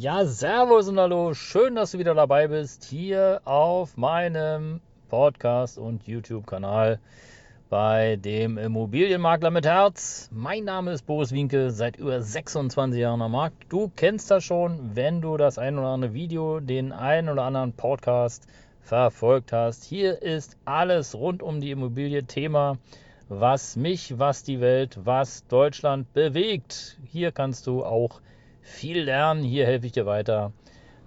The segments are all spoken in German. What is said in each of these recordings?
Ja, Servus und Hallo, schön, dass du wieder dabei bist hier auf meinem Podcast und YouTube-Kanal bei dem Immobilienmakler mit Herz. Mein Name ist Boris Winke, seit über 26 Jahren am Markt. Du kennst das schon, wenn du das ein oder andere Video, den ein oder anderen Podcast verfolgt hast. Hier ist alles rund um die Immobilie Thema, was mich, was die Welt, was Deutschland bewegt. Hier kannst du auch viel lernen. Hier helfe ich dir weiter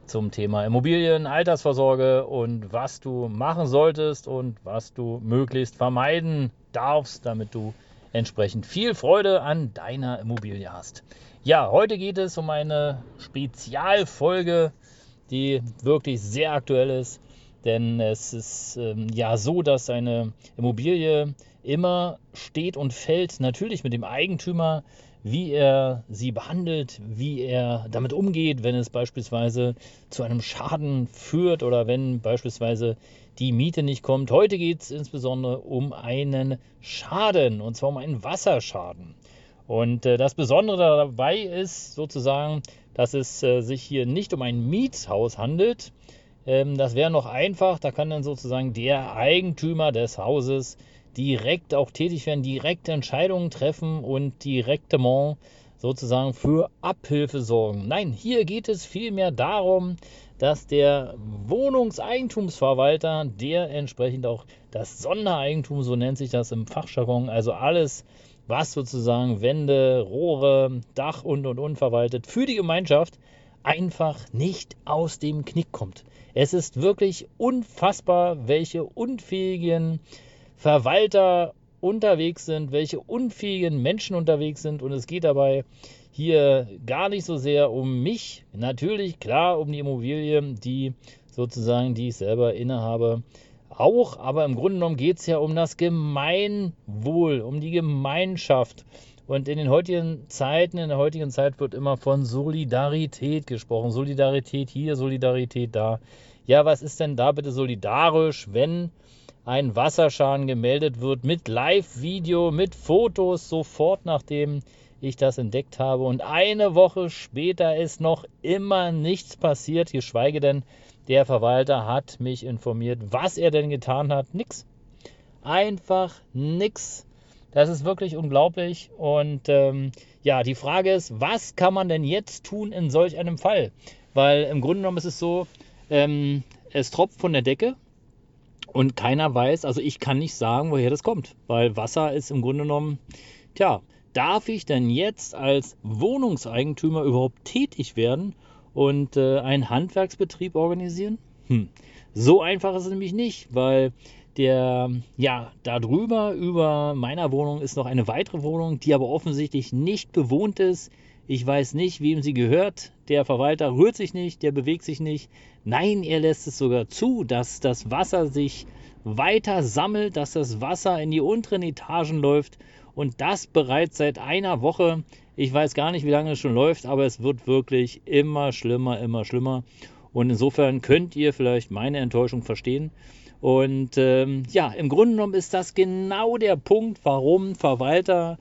zum Thema Immobilien, Altersvorsorge und was du machen solltest und was du möglichst vermeiden darfst, damit du entsprechend viel Freude an deiner Immobilie hast. Ja, heute geht es um eine Spezialfolge, die wirklich sehr aktuell ist, denn es ist ähm, ja so, dass eine Immobilie immer steht und fällt natürlich mit dem Eigentümer, wie er sie behandelt, wie er damit umgeht, wenn es beispielsweise zu einem Schaden führt oder wenn beispielsweise die Miete nicht kommt. Heute geht es insbesondere um einen Schaden und zwar um einen Wasserschaden. Und äh, das Besondere dabei ist sozusagen, dass es äh, sich hier nicht um ein Mietshaus handelt. Ähm, das wäre noch einfach, da kann dann sozusagen der Eigentümer des Hauses direkt auch tätig werden, direkte Entscheidungen treffen und direktement sozusagen für Abhilfe sorgen. Nein, hier geht es vielmehr darum, dass der Wohnungseigentumsverwalter, der entsprechend auch das Sondereigentum, so nennt sich das im Fachjargon, also alles, was sozusagen Wände, Rohre, Dach und und und verwaltet, für die Gemeinschaft einfach nicht aus dem Knick kommt. Es ist wirklich unfassbar, welche unfähigen Verwalter unterwegs sind, welche unfähigen Menschen unterwegs sind. Und es geht dabei hier gar nicht so sehr um mich, natürlich klar um die Immobilie, die sozusagen, die ich selber innehabe, auch, aber im Grunde genommen geht es ja um das Gemeinwohl, um die Gemeinschaft. Und in den heutigen Zeiten, in der heutigen Zeit wird immer von Solidarität gesprochen. Solidarität hier, Solidarität da. Ja, was ist denn da bitte solidarisch, wenn ein Wasserschaden gemeldet wird mit Live-Video, mit Fotos, sofort nachdem ich das entdeckt habe. Und eine Woche später ist noch immer nichts passiert, geschweige denn der Verwalter hat mich informiert, was er denn getan hat. Nix. Einfach nix. Das ist wirklich unglaublich. Und ähm, ja, die Frage ist, was kann man denn jetzt tun in solch einem Fall? Weil im Grunde genommen ist es so, ähm, es tropft von der Decke und keiner weiß, also ich kann nicht sagen, woher das kommt, weil Wasser ist im Grunde genommen, tja, darf ich denn jetzt als Wohnungseigentümer überhaupt tätig werden und äh, einen Handwerksbetrieb organisieren? Hm. So einfach ist es nämlich nicht, weil der, ja, da drüber über meiner Wohnung ist noch eine weitere Wohnung, die aber offensichtlich nicht bewohnt ist. Ich weiß nicht, wem sie gehört. Der Verwalter rührt sich nicht, der bewegt sich nicht. Nein, er lässt es sogar zu, dass das Wasser sich weiter sammelt, dass das Wasser in die unteren Etagen läuft und das bereits seit einer Woche. Ich weiß gar nicht, wie lange es schon läuft, aber es wird wirklich immer schlimmer, immer schlimmer. Und insofern könnt ihr vielleicht meine Enttäuschung verstehen. Und ähm, ja, im Grunde genommen ist das genau der Punkt, warum Verwalter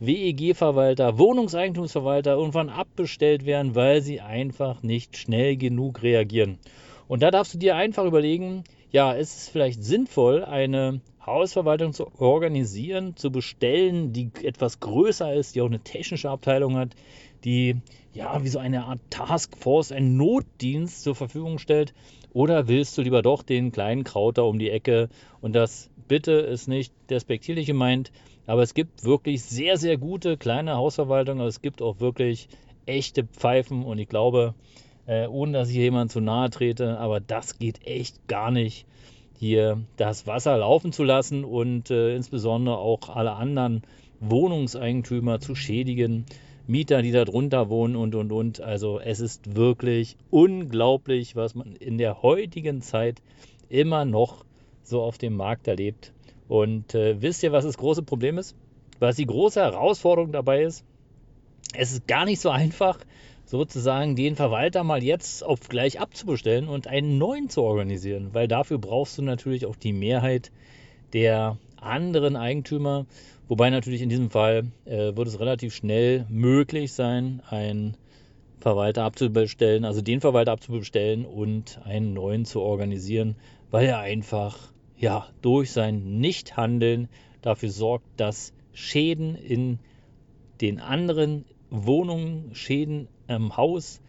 WEG-Verwalter, Wohnungseigentumsverwalter irgendwann abbestellt werden, weil sie einfach nicht schnell genug reagieren. Und da darfst du dir einfach überlegen, ja, ist es vielleicht sinnvoll, eine Hausverwaltung zu organisieren, zu bestellen, die etwas größer ist, die auch eine technische Abteilung hat, die ja wie so eine Art Taskforce, einen Notdienst zur Verfügung stellt? Oder willst du lieber doch den kleinen Krauter um die Ecke und das bitte ist nicht despektierlich gemeint, aber es gibt wirklich sehr, sehr gute kleine Hausverwaltungen. Aber es gibt auch wirklich echte Pfeifen. Und ich glaube, äh, ohne dass ich jemand zu nahe trete, aber das geht echt gar nicht, hier das Wasser laufen zu lassen und äh, insbesondere auch alle anderen Wohnungseigentümer zu schädigen. Mieter, die da drunter wohnen und und und. Also es ist wirklich unglaublich, was man in der heutigen Zeit immer noch so auf dem Markt erlebt. Und äh, wisst ihr, was das große Problem ist? Was die große Herausforderung dabei ist? Es ist gar nicht so einfach, sozusagen den Verwalter mal jetzt auf gleich abzubestellen und einen neuen zu organisieren, weil dafür brauchst du natürlich auch die Mehrheit der anderen Eigentümer, wobei natürlich in diesem Fall äh, wird es relativ schnell möglich sein, einen Verwalter abzubestellen, also den Verwalter abzubestellen und einen neuen zu organisieren, weil er einfach ja durch sein Nichthandeln dafür sorgt, dass Schäden in den anderen Wohnungen, Schäden im Haus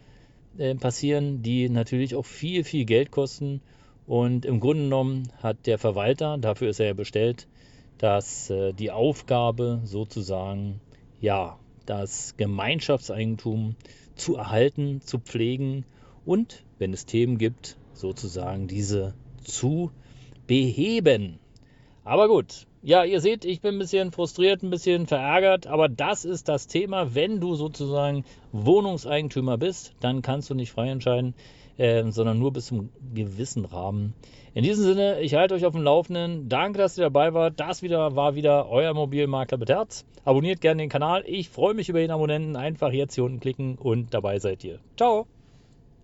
äh, passieren, die natürlich auch viel, viel Geld kosten. Und im Grunde genommen hat der Verwalter, dafür ist er ja bestellt, dass äh, die Aufgabe sozusagen, ja, das Gemeinschaftseigentum zu erhalten, zu pflegen und, wenn es Themen gibt, sozusagen diese zu beheben. Aber gut, ja, ihr seht, ich bin ein bisschen frustriert, ein bisschen verärgert, aber das ist das Thema. Wenn du sozusagen Wohnungseigentümer bist, dann kannst du nicht frei entscheiden, äh, sondern nur bis zum gewissen Rahmen. In diesem Sinne, ich halte euch auf dem Laufenden. Danke, dass ihr dabei wart. Das wieder war wieder euer Mobilmakler mit Herz. Abonniert gerne den Kanal. Ich freue mich über jeden Abonnenten. Einfach jetzt hier unten klicken und dabei seid ihr. Ciao.